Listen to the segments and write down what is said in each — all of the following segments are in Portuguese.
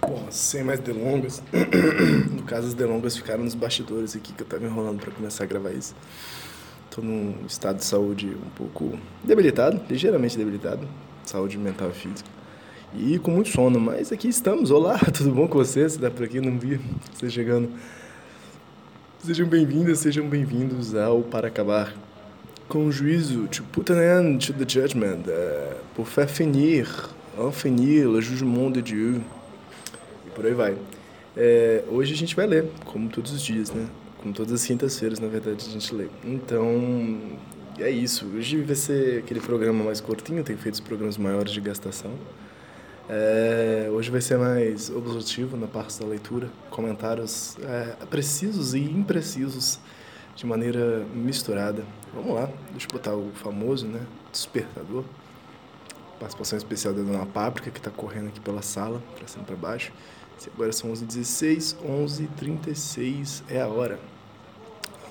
Bom, sem mais delongas, no caso as delongas ficaram nos bastidores aqui que eu tava enrolando para começar a gravar isso. Tô num estado de saúde um pouco debilitado, ligeiramente debilitado, saúde mental e física. E com muito sono, mas aqui estamos. Olá, tudo bom com vocês? Dá por aqui, não vi você chegando. Sejam bem-vindas, sejam bem-vindos ao Para Acabar com Juízo, to put an end to the judgment, uh, pour faire finir, en finir le jugement de Dieu. E por aí vai. É, hoje a gente vai ler, como todos os dias, né? Como todas as quintas-feiras, na verdade, a gente lê. Então, é isso. Hoje vai ser aquele programa mais curtinho, tem feito os programas maiores de gastação. É, hoje vai ser mais objetivo na parte da leitura, comentários é, precisos e imprecisos de maneira misturada. Vamos lá, deixa eu botar o famoso, né? Despertador. Participação especial da Dona Páprica, que está correndo aqui pela sala, para cima e para baixo. Agora são 11h16, 11h36 é a hora.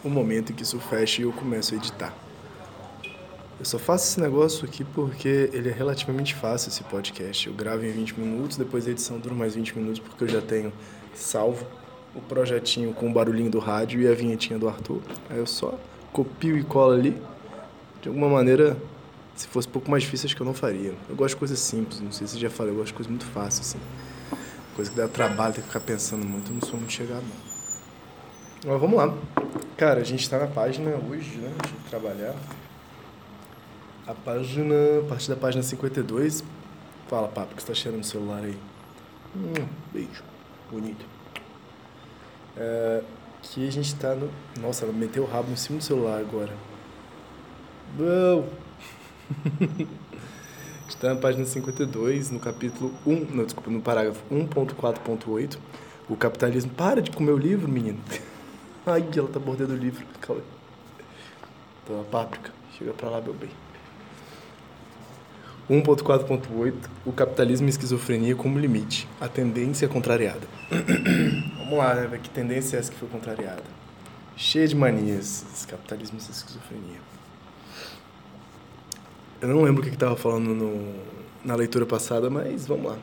O momento em que isso fecha e eu começo a editar. Eu só faço esse negócio aqui porque ele é relativamente fácil, esse podcast. Eu gravo em 20 minutos, depois a edição dura mais 20 minutos porque eu já tenho salvo o projetinho com o barulhinho do rádio e a vinhetinha do Arthur. Aí eu só copio e colo ali. De alguma maneira, se fosse um pouco mais difícil, acho que eu não faria. Eu gosto de coisas simples, não sei se já falei, eu gosto de coisas muito fáceis, assim. Coisa que dá trabalho, tem que ficar pensando muito, eu não sou muito chegado, não. Mas vamos lá. Cara, a gente está na página hoje, né? Deixa eu trabalhar. A página, a partir da página 52. Fala, papo, que você tá cheirando o celular aí. Hum, beijo. Bonito. É, que a gente tá no. Nossa, ela meteu o rabo em cima do celular agora. Não! a gente tá na página 52, no capítulo 1, não, desculpa, no parágrafo 1.4.8. O capitalismo. Para de comer o livro, menino. Ai, ela tá mordendo o livro. Calma aí. Então, a páprica. Chega pra lá, meu bem. 1.4.8 O capitalismo e esquizofrenia como limite. A tendência contrariada. Vamos lá, né? Que tendência é essa que foi contrariada? Cheia de manias. Esse capitalismo e esquizofrenia. Eu não lembro o que estava falando no, na leitura passada, mas vamos lá.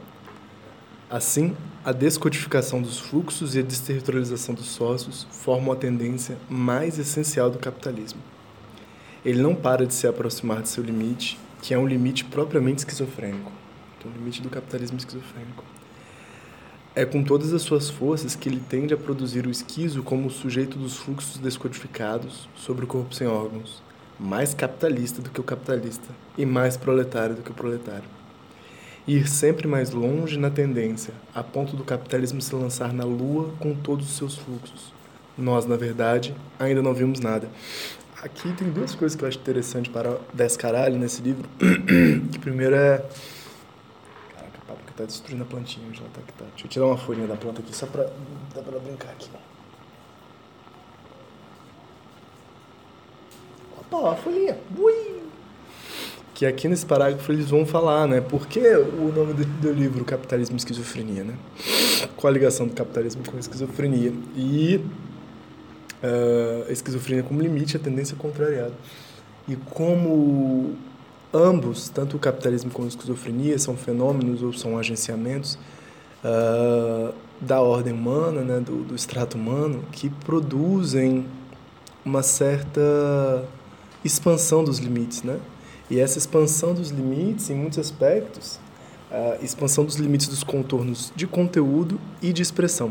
Assim, a descodificação dos fluxos e a desterritorialização dos sócios formam a tendência mais essencial do capitalismo. Ele não para de se aproximar de seu limite que é um limite propriamente esquizofrênico. Então, o limite do capitalismo esquizofrênico. É com todas as suas forças que ele tende a produzir o esquizo como o sujeito dos fluxos descodificados sobre o corpo sem órgãos, mais capitalista do que o capitalista e mais proletário do que o proletário. Ir sempre mais longe na tendência, a ponto do capitalismo se lançar na lua com todos os seus fluxos. Nós, na verdade, ainda não vimos nada. Aqui tem duas coisas que eu acho interessante para descaralho nesse livro. que primeiro é. Tá destruindo a plantinha. Já tá, tá. Deixa eu tirar uma folhinha da planta aqui só pra. dá pra brincar aqui. Opa, a folhinha. Ui! Que aqui nesse parágrafo eles vão falar, né? Por que o nome do, do livro Capitalismo e Esquizofrenia, né? Qual a ligação do capitalismo com a esquizofrenia? E uh, esquizofrenia como limite, a tendência contrariada. E como ambos, tanto o capitalismo como a esquizofrenia, são fenômenos ou são agenciamentos uh, da ordem humana, né, do, do extrato humano, que produzem uma certa expansão dos limites, né? E essa expansão dos limites, em muitos aspectos, a expansão dos limites dos contornos de conteúdo e de expressão.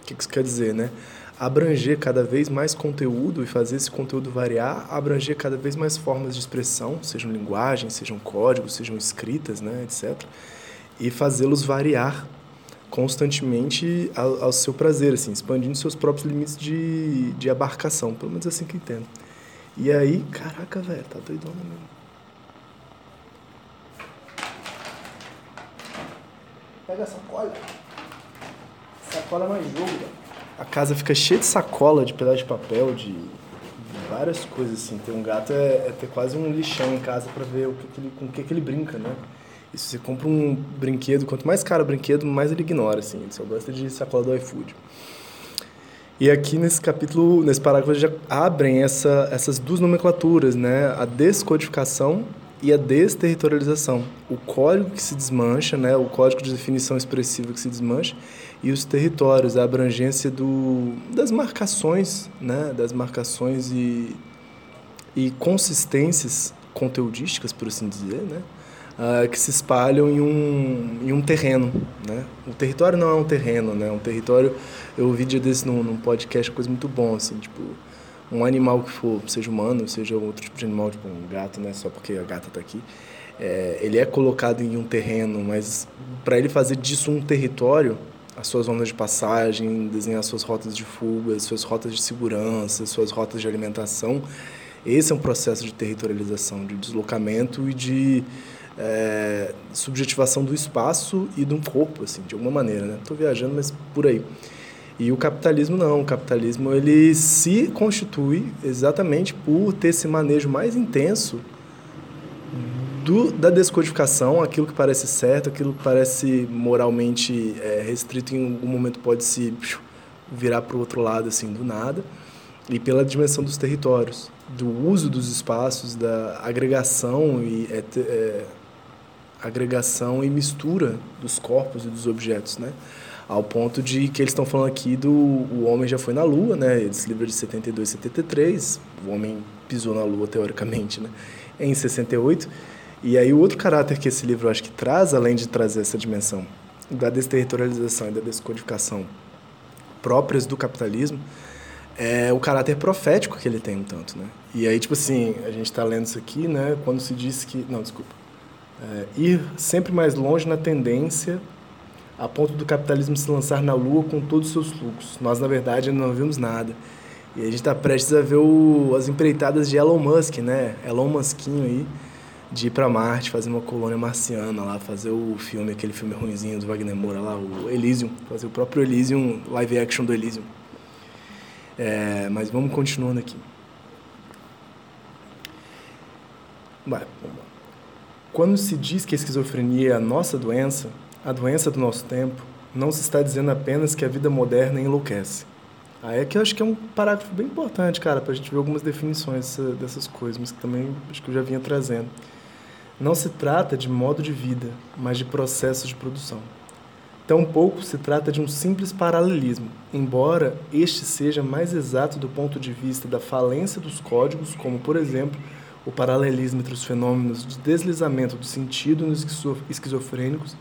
O que isso quer dizer, né? abranger cada vez mais conteúdo e fazer esse conteúdo variar, abranger cada vez mais formas de expressão, sejam linguagem, sejam códigos, sejam escritas, né, etc. E fazê-los variar constantemente ao, ao, seu prazer, assim, expandindo seus próprios limites de, de abarcação, pelo menos assim que entendo. E aí, caraca, velho, tá doidona mesmo. Pega essa cola. Sacola é mais jogo, velho. A casa fica cheia de sacola, de pedaço de papel, de várias coisas assim. Ter um gato é, é ter quase um lixão em casa para ver o que, que ele, com o que, que ele brinca, né? E se você compra um brinquedo, quanto mais caro o brinquedo, mais ele ignora, assim. Ele só gosta de sacola do iFood. E aqui nesse capítulo, nesse parágrafo, já abrem essa, essas duas nomenclaturas, né? A descodificação e a desterritorialização. O código que se desmancha, né? O código de definição expressiva que se desmancha e os territórios, a abrangência do, das marcações, né? Das marcações e, e consistências conteudísticas, por assim dizer, né? uh, que se espalham em um, em um terreno. Né? O território não é um terreno, né? um território. Eu ouvi dia desse num, num podcast, coisa muito bom, assim, tipo, um animal que for, seja humano, seja outro tipo de animal, tipo um gato, né? Só porque a gata está aqui. É, ele é colocado em um terreno, mas para ele fazer disso um território, as suas zonas de passagem, desenhar suas rotas de fuga, suas rotas de segurança, suas rotas de alimentação, esse é um processo de territorialização, de deslocamento e de é, subjetivação do espaço e de um corpo, assim, de alguma maneira, né? Estou viajando, mas por aí. E o capitalismo não, o capitalismo ele se constitui exatamente por ter esse manejo mais intenso do, da descodificação, aquilo que parece certo, aquilo que parece moralmente é, restrito em algum momento pode se virar para o outro lado assim do nada, e pela dimensão dos territórios, do uso dos espaços, da agregação e é, é, agregação e mistura dos corpos e dos objetos, né? Ao ponto de que eles estão falando aqui do o homem já foi na Lua, né? Esse livro de 72 e 73, o homem pisou na Lua teoricamente, né? Em 68. E aí o outro caráter que esse livro acho que traz, além de trazer essa dimensão da desterritorialização e da descodificação próprias do capitalismo, é o caráter profético que ele tem um tanto, né? E aí, tipo assim, a gente está lendo isso aqui, né? Quando se diz que... Não, desculpa é, ir sempre mais longe na tendência a ponto do capitalismo se lançar na Lua com todos os seus fluxos. Nós, na verdade, ainda não vimos nada. E a gente está prestes a ver o, as empreitadas de Elon Musk, né? Elon Musquinho aí, de ir para Marte, fazer uma colônia marciana lá, fazer o filme, aquele filme ruimzinho do Wagner Moura lá, o Elysium, fazer o próprio Elysium, live action do Elysium. É, mas vamos continuando aqui. Quando se diz que a esquizofrenia é a nossa doença, a doença do nosso tempo, não se está dizendo apenas que a vida moderna enlouquece. Aí é que eu acho que é um parágrafo bem importante, cara, para a gente ver algumas definições dessas coisas, mas que também acho que eu já vinha trazendo. Não se trata de modo de vida, mas de processos de produção. Tampouco se trata de um simples paralelismo, embora este seja mais exato do ponto de vista da falência dos códigos, como, por exemplo, o paralelismo entre os fenômenos de deslizamento do sentido nos esquizofrênicos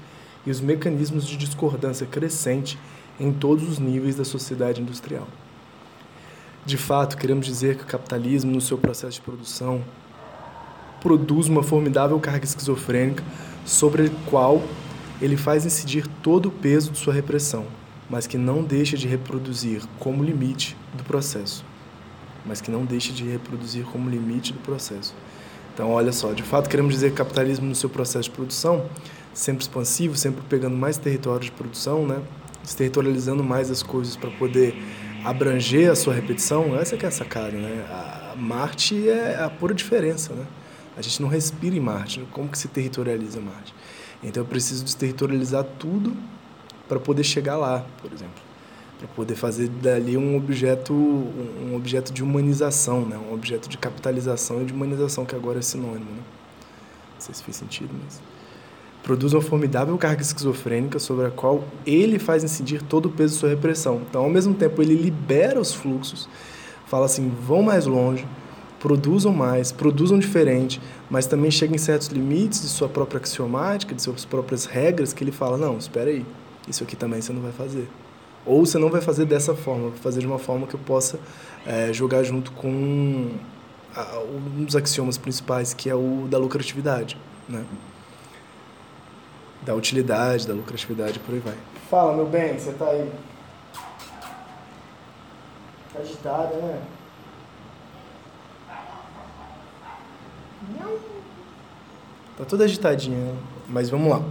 e os mecanismos de discordância crescente em todos os níveis da sociedade industrial. De fato, queremos dizer que o capitalismo, no seu processo de produção, produz uma formidável carga esquizofrênica sobre a qual ele faz incidir todo o peso de sua repressão, mas que não deixa de reproduzir como limite do processo mas que não deixe de reproduzir como limite do processo. Então, olha só, de fato queremos dizer que capitalismo no seu processo de produção, sempre expansivo, sempre pegando mais território de produção, né? Territorializando mais as coisas para poder abranger a sua repetição, essa que é a sacada, né? A Marte é a pura diferença, né? A gente não respira em Marte, como que se territorializa Marte? Então eu preciso desterritorializar tudo para poder chegar lá, por exemplo para poder fazer dali um objeto um objeto de humanização, né? Um objeto de capitalização e de humanização que agora é sinônimo, né? Não sei se fez sentido, mas produz uma formidável carga esquizofrênica sobre a qual ele faz incidir todo o peso de sua repressão. Então, ao mesmo tempo, ele libera os fluxos, fala assim: vão mais longe, produzam mais, produzam diferente, mas também chega em certos limites de sua própria axiomática, de suas próprias regras, que ele fala: não, espera aí, isso aqui também você não vai fazer. Ou você não vai fazer dessa forma, vai fazer de uma forma que eu possa é, jogar junto com a, um dos axiomas principais, que é o da lucratividade, né? Da utilidade, da lucratividade, por aí vai. Fala, meu bem, você tá aí? Tá agitado, né? Tá toda agitadinha, mas vamos lá.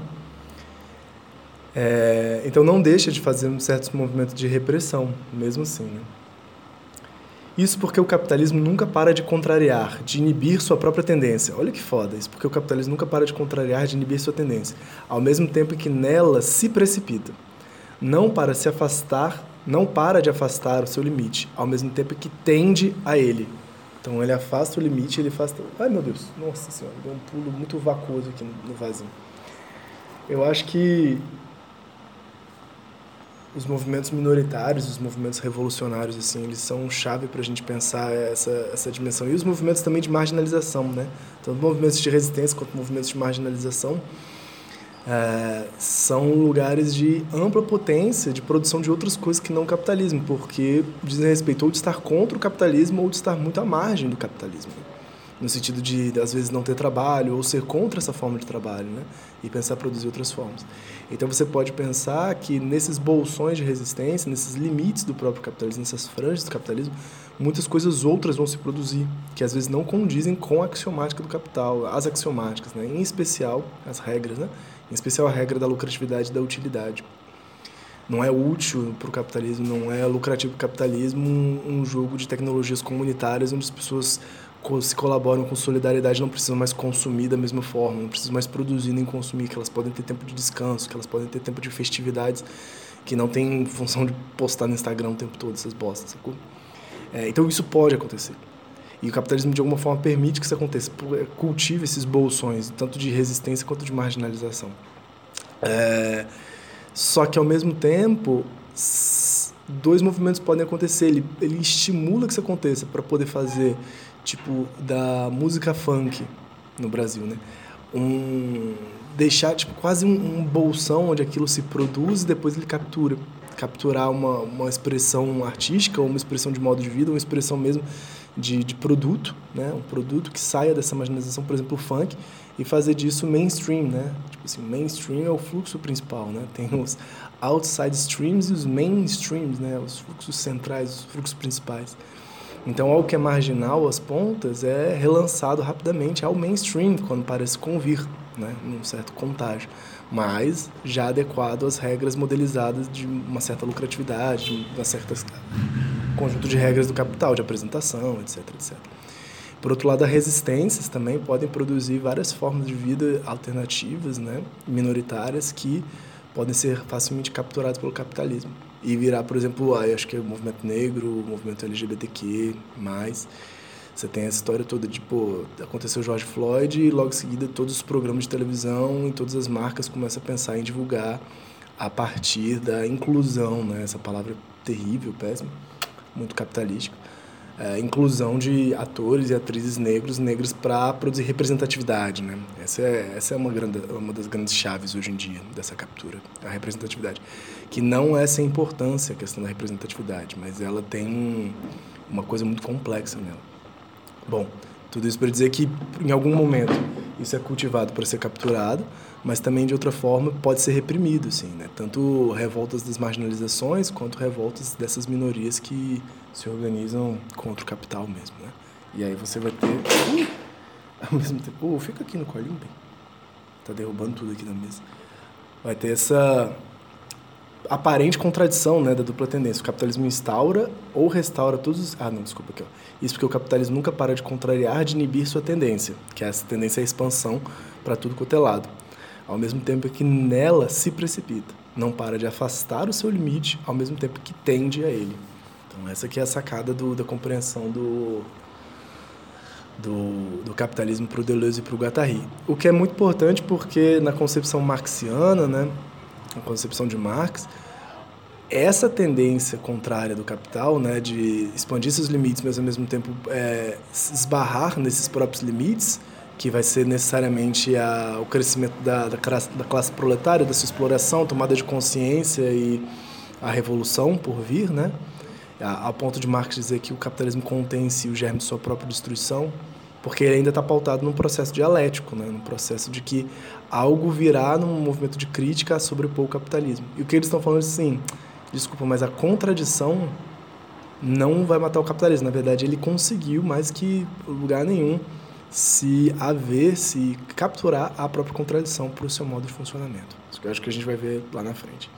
É, então não deixa de fazer certos movimentos de repressão, mesmo assim. Né? Isso porque o capitalismo nunca para de contrariar, de inibir sua própria tendência. Olha que foda, isso porque o capitalismo nunca para de contrariar, de inibir sua tendência, ao mesmo tempo que nela se precipita. Não para se afastar, não para de afastar o seu limite, ao mesmo tempo que tende a ele. Então ele afasta o limite, ele afasta. Ai meu Deus, nossa senhora, deu um pulo muito vacuoso aqui no vazio. Eu acho que os movimentos minoritários, os movimentos revolucionários, assim, eles são chave para a gente pensar essa, essa dimensão. E os movimentos também de marginalização, né? Tanto movimentos de resistência quanto movimentos de marginalização é, são lugares de ampla potência de produção de outras coisas que não o capitalismo, porque dizem respeito ou de estar contra o capitalismo ou de estar muito à margem do capitalismo no sentido de às vezes não ter trabalho ou ser contra essa forma de trabalho, né? E pensar produzir outras formas. Então você pode pensar que nesses bolsões de resistência, nesses limites do próprio capitalismo, nessas franjas do capitalismo, muitas coisas outras vão se produzir que às vezes não condizem com a axiomática do capital, as axiomáticas, né? Em especial as regras, né? Em especial a regra da lucratividade e da utilidade. Não é útil para o capitalismo, não é lucrativo para o capitalismo um, um jogo de tecnologias comunitárias onde as pessoas se colaboram com solidariedade não precisam mais consumir da mesma forma, não precisam mais produzir nem consumir, que elas podem ter tempo de descanso, que elas podem ter tempo de festividades, que não tem função de postar no Instagram o tempo todo essas bostas, sacou? É, então isso pode acontecer. E o capitalismo de alguma forma permite que isso aconteça, é, cultiva esses bolsões, tanto de resistência quanto de marginalização. É, só que ao mesmo tempo, dois movimentos podem acontecer. Ele, ele estimula que isso aconteça para poder fazer tipo da música funk no Brasil, né? Um deixar tipo quase um, um bolsão onde aquilo se produz e depois ele captura, capturar uma, uma expressão artística, uma expressão de modo de vida, uma expressão mesmo de, de produto, né? Um produto que saia dessa marginalização, por exemplo, o funk e fazer disso mainstream, né? Tipo assim, mainstream é o fluxo principal, né? Tem os outside streams e os mainstreams, né? Os fluxos centrais, os fluxos principais. Então, algo que é marginal às pontas é relançado rapidamente ao mainstream, quando parece convir, né, num certo contágio, mas já adequado às regras modelizadas de uma certa lucratividade, de uma certa conjunto de regras do capital, de apresentação, etc, etc. Por outro lado, as resistências também podem produzir várias formas de vida alternativas, né, minoritárias, que podem ser facilmente capturadas pelo capitalismo e virar, por exemplo, acho que é o movimento negro, o movimento LGBTQ+, mais. Você tem essa história toda de, pô, aconteceu George Floyd e logo em seguida todos os programas de televisão e todas as marcas começam a pensar em divulgar a partir da inclusão, né? Essa palavra terrível, péssima, muito capitalística é, inclusão de atores e atrizes negros negras para produzir representatividade, né? Essa é essa é uma grande uma das grandes chaves hoje em dia dessa captura, a representatividade, que não é sem importância a questão da representatividade, mas ela tem uma coisa muito complexa nela. Bom, tudo isso para dizer que em algum momento isso é cultivado para ser capturado, mas também de outra forma pode ser reprimido, assim, né? Tanto revoltas das marginalizações quanto revoltas dessas minorias que se organizam contra o capital mesmo, né? E aí você vai ter uh, ao mesmo tempo, fica aqui no colinho, bem. Tá derrubando tudo aqui na mesa. Vai ter essa aparente contradição, né, da dupla tendência. O capitalismo instaura ou restaura todos os... Ah, não, desculpa aqui, ó. Isso porque o capitalismo nunca para de contrariar, de inibir sua tendência, que é essa tendência à expansão para tudo quanto é lado ao mesmo tempo que nela se precipita. Não para de afastar o seu limite, ao mesmo tempo que tende a ele. Então, essa aqui é a sacada do, da compreensão do, do, do capitalismo para o Deleuze e para o Guattari. O que é muito importante porque, na concepção marxiana, né, na concepção de Marx, essa tendência contrária do capital, né, de expandir seus limites, mas ao mesmo tempo é, esbarrar nesses próprios limites, que vai ser necessariamente a, o crescimento da, da, classe, da classe proletária, da sua exploração, tomada de consciência e a revolução por vir, né? A, a ponto de Marx dizer que o capitalismo contém em si o germe de sua própria destruição, porque ele ainda está pautado num processo dialético, né? num processo de que algo virá num movimento de crítica a sobrepor o capitalismo. E o que eles estão falando é assim, desculpa, mas a contradição não vai matar o capitalismo. Na verdade, ele conseguiu mais que lugar nenhum se haver, se capturar a própria contradição para o seu modo de funcionamento. Isso que eu acho que a gente vai ver lá na frente.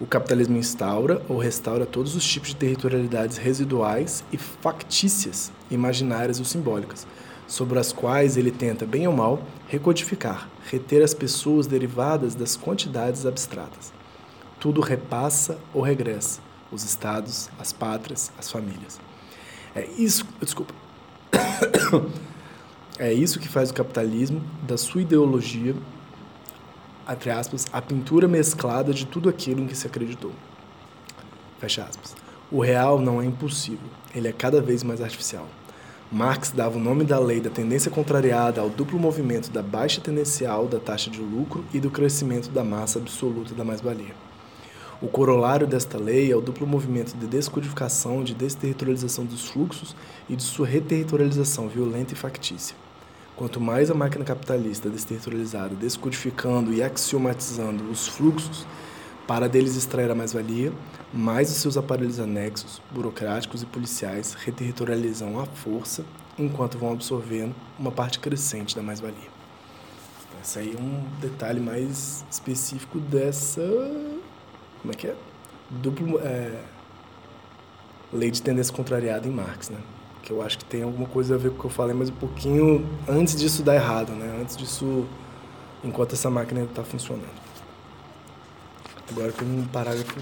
O capitalismo instaura ou restaura todos os tipos de territorialidades residuais e factícias, imaginárias ou simbólicas, sobre as quais ele tenta, bem ou mal, recodificar, reter as pessoas derivadas das quantidades abstratas. Tudo repassa ou regressa, os estados, as pátrias, as famílias. É isso, desculpa. É isso que faz o capitalismo, da sua ideologia, entre aspas, a pintura mesclada de tudo aquilo em que se acreditou. Fecha aspas. O real não é impossível, ele é cada vez mais artificial. Marx dava o nome da lei da tendência contrariada ao duplo movimento da baixa tendencial da taxa de lucro e do crescimento da massa absoluta da mais-valia. O corolário desta lei é o duplo movimento de descodificação de desterritorialização dos fluxos e de sua reterritorialização violenta e factícia. Quanto mais a máquina capitalista desterritorializada, descodificando e axiomatizando os fluxos para deles extrair a mais-valia, mais os seus aparelhos anexos, burocráticos e policiais reterritorializam a força, enquanto vão absorvendo uma parte crescente da mais-valia. Esse aí é um detalhe mais específico dessa. Como é que é? Duplo. É, lei de tendência contrariada em Marx, né? Que eu acho que tem alguma coisa a ver com o que eu falei, mas um pouquinho antes disso dar errado, né? Antes disso, enquanto essa máquina está funcionando. Agora tem um parágrafo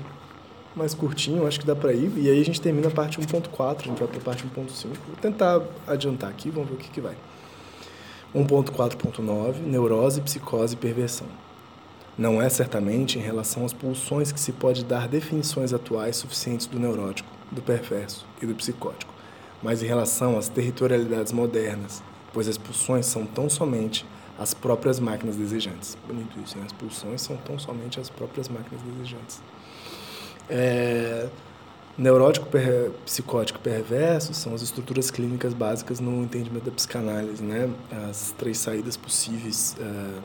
mais curtinho, acho que dá para ir, e aí a gente termina a parte 1.4, a gente vai para a parte 1.5. Vou tentar adiantar aqui, vamos ver o que, que vai. 1.4.9 Neurose, psicose e perversão. Não é certamente em relação às pulsões que se pode dar definições atuais suficientes do neurótico, do perverso e do psicótico mas em relação às territorialidades modernas, pois as pulsões são tão somente as próprias máquinas desejantes. Bonito isso, né? As pulsões são tão somente as próprias máquinas desejantes. É, neurótico, per, psicótico perverso são as estruturas clínicas básicas no entendimento da psicanálise, né? As três saídas possíveis é,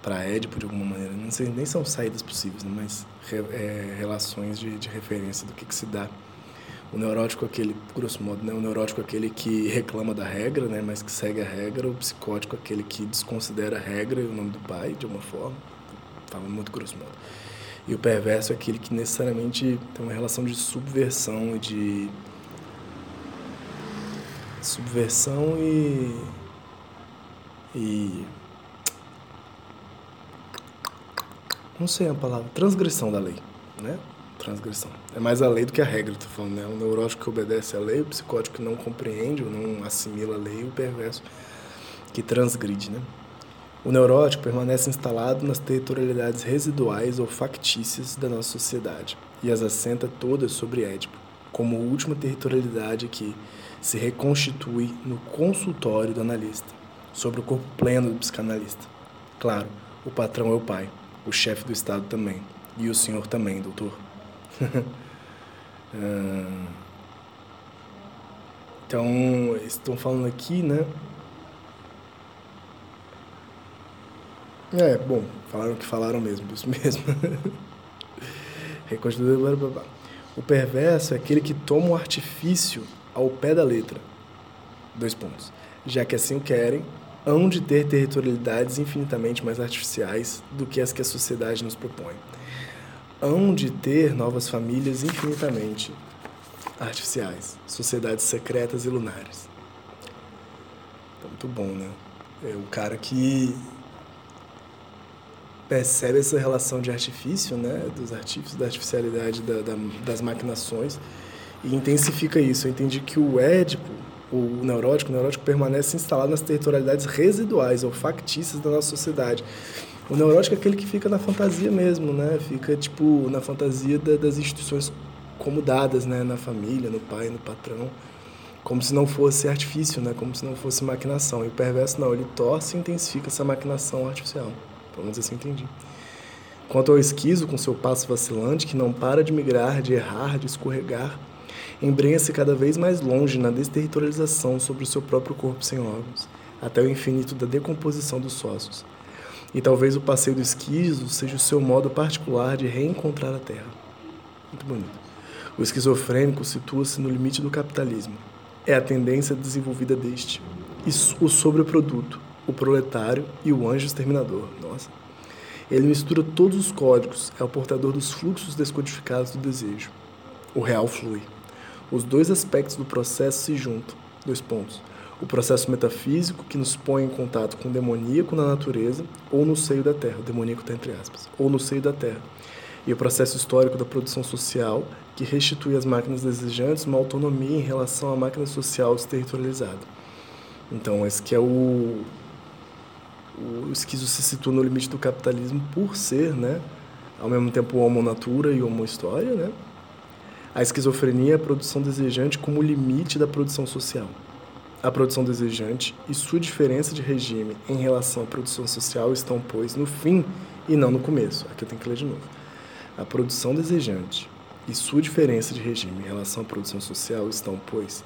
para Édipo, de alguma maneira. Não sei, nem são saídas possíveis, né? mas re, é, relações de, de referência do que, que se dá o neurótico é aquele, grosso modo, né? O neurótico é aquele que reclama da regra, né? Mas que segue a regra. O psicótico é aquele que desconsidera a regra e o nome do pai, de alguma forma. Fala muito grosso modo. E o perverso é aquele que necessariamente tem uma relação de subversão e de... Subversão e... E... Não sei a palavra. Transgressão da lei, né? Transgressão. É mais a lei do que a regra, tô falando, né? O neurótico que obedece à lei, o psicótico que não compreende ou não assimila a lei, e o perverso que transgride, né? O neurótico permanece instalado nas territorialidades residuais ou factícias da nossa sociedade e as assenta todas sobre Édipo, como última territorialidade que se reconstitui no consultório do analista, sobre o corpo pleno do psicanalista. Claro, o patrão é o pai, o chefe do Estado também, e o senhor também, doutor. Ah, então, estão falando aqui, né? É, bom, falaram que falaram mesmo, isso mesmo. O perverso é aquele que toma o artifício ao pé da letra. Dois pontos. Já que assim o querem, hão de ter territorialidades infinitamente mais artificiais do que as que a sociedade nos propõe hão de ter novas famílias infinitamente artificiais, sociedades secretas e lunares. Então, muito bom, né? É o cara que percebe essa relação de artifício, né, dos artifícios, da artificialidade, da, da, das maquinações, e intensifica isso. Eu entendi que o Édipo, o neurótico, o neurótico permanece instalado nas territorialidades residuais ou factícias da nossa sociedade. O neurótico é aquele que fica na fantasia mesmo, né? Fica, tipo, na fantasia da, das instituições como dadas, né? Na família, no pai, no patrão. Como se não fosse artifício, né? Como se não fosse maquinação. E o perverso, não. Ele torce e intensifica essa maquinação artificial. Pelo menos assim entendi. Quanto ao esquizo, com seu passo vacilante, que não para de migrar, de errar, de escorregar, embrenha-se cada vez mais longe na desterritorialização sobre o seu próprio corpo sem órgãos, até o infinito da decomposição dos sócios e talvez o passeio do esquizo seja o seu modo particular de reencontrar a Terra. Muito bonito. O esquizofrênico situa-se no limite do capitalismo. É a tendência desenvolvida deste. o sobreproduto, o proletário e o anjo exterminador. Nossa. Ele mistura todos os códigos, é o portador dos fluxos descodificados do desejo. O real flui. Os dois aspectos do processo se juntam. Dois pontos. O processo metafísico, que nos põe em contato com o demoníaco na natureza ou no seio da terra. O demoníaco está entre aspas. Ou no seio da terra. E o processo histórico da produção social, que restitui às máquinas desejantes uma autonomia em relação à máquina social desterritorializada. Então, esse que é o, o esquizo se situa no limite do capitalismo por ser, né, ao mesmo tempo homo natura e homo história, né? A esquizofrenia é a produção desejante como limite da produção social. A produção desejante e sua diferença de regime em relação à produção social estão, pois, no fim e não no começo. Aqui eu tenho que ler de novo. A produção desejante e sua diferença de regime em relação à produção social estão, pois,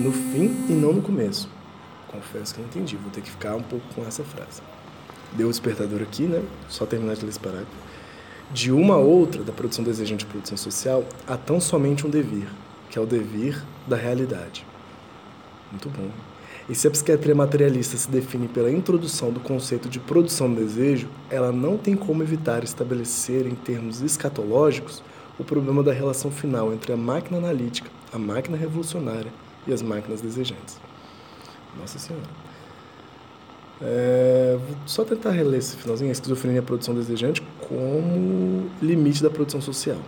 no fim e não no começo. Confesso que não entendi, vou ter que ficar um pouco com essa frase. Deu o despertador aqui, né? Só terminar de ler esse parágrafo. De uma a outra da produção desejante e produção social, há tão somente um devir, que é o devir da realidade. Muito bom. E se a psiquiatria materialista se define pela introdução do conceito de produção do desejo, ela não tem como evitar estabelecer, em termos escatológicos, o problema da relação final entre a máquina analítica, a máquina revolucionária e as máquinas desejantes. Nossa Senhora. É, vou só tentar reler esse finalzinho. A esquizofrenia e a produção desejante como limite da produção social.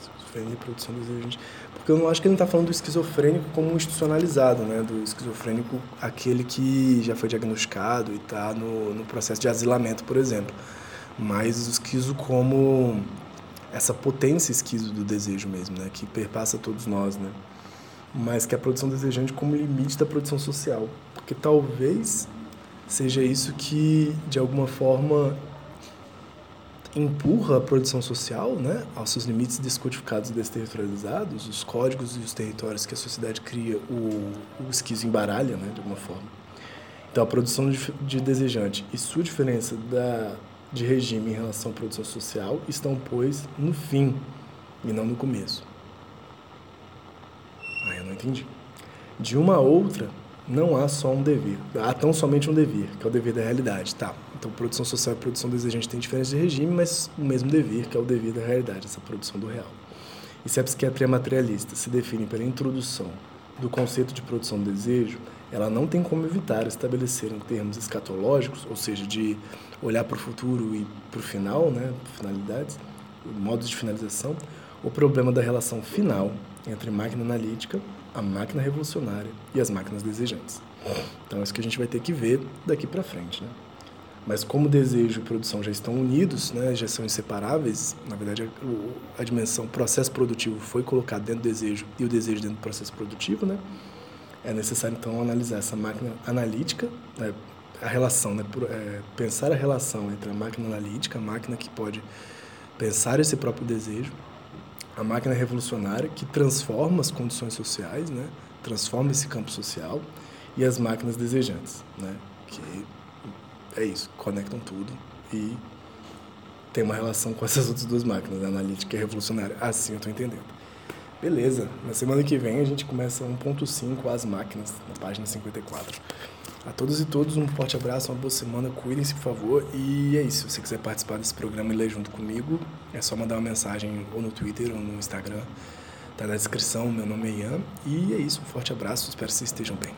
Esquizofrenia e produção desejante. Porque eu não acho que ele está falando do esquizofrênico como institucionalizado, né? Do esquizofrênico, aquele que já foi diagnosticado e está no, no processo de asilamento, por exemplo. Mas o esquizo como essa potência esquizo do desejo mesmo, né? Que perpassa todos nós, né? mas que a produção desejante como limite da produção social. Porque talvez seja isso que, de alguma forma, empurra a produção social né, aos seus limites descodificados e desterritorializados, os códigos e os territórios que a sociedade cria, o, o esquizo embaralha, né, de alguma forma. Então, a produção de, de desejante e sua diferença da, de regime em relação à produção social estão, pois, no fim e não no começo. Ah, eu não entendi. De uma a outra, não há só um dever. Há tão somente um dever, que é o dever da realidade. Tá. Então, produção social e produção desejante têm diferença de regime, mas o mesmo dever, que é o dever da realidade, essa produção do real. E se a psiquiatria materialista se define pela introdução do conceito de produção do desejo, ela não tem como evitar estabelecer em termos escatológicos, ou seja, de olhar para o futuro e para o final, né, finalidades, modos de finalização, o problema da relação final entre máquina analítica, a máquina revolucionária e as máquinas desejantes. Então, é isso que a gente vai ter que ver daqui para frente. Né? Mas como desejo e produção já estão unidos, né, já são inseparáveis, na verdade a, a dimensão processo produtivo foi colocado dentro do desejo e o desejo dentro do processo produtivo, né? É necessário então analisar essa máquina analítica, né, a relação, né, por, é, pensar a relação entre a máquina analítica, a máquina que pode pensar esse próprio desejo, a máquina revolucionária que transforma as condições sociais, né? transforma esse campo social, e as máquinas desejantes, né? que é isso, conectam tudo e tem uma relação com essas outras duas máquinas, a analítica e a revolucionária. Assim eu estou entendendo. Beleza, na semana que vem a gente começa 1.5 As Máquinas, na página 54. A todos e todos, um forte abraço, uma boa semana, cuidem-se, por favor. E é isso. Se você quiser participar desse programa e ler junto comigo, é só mandar uma mensagem ou no Twitter ou no Instagram. Tá na descrição, meu nome é Ian. E é isso, um forte abraço, espero que vocês estejam bem.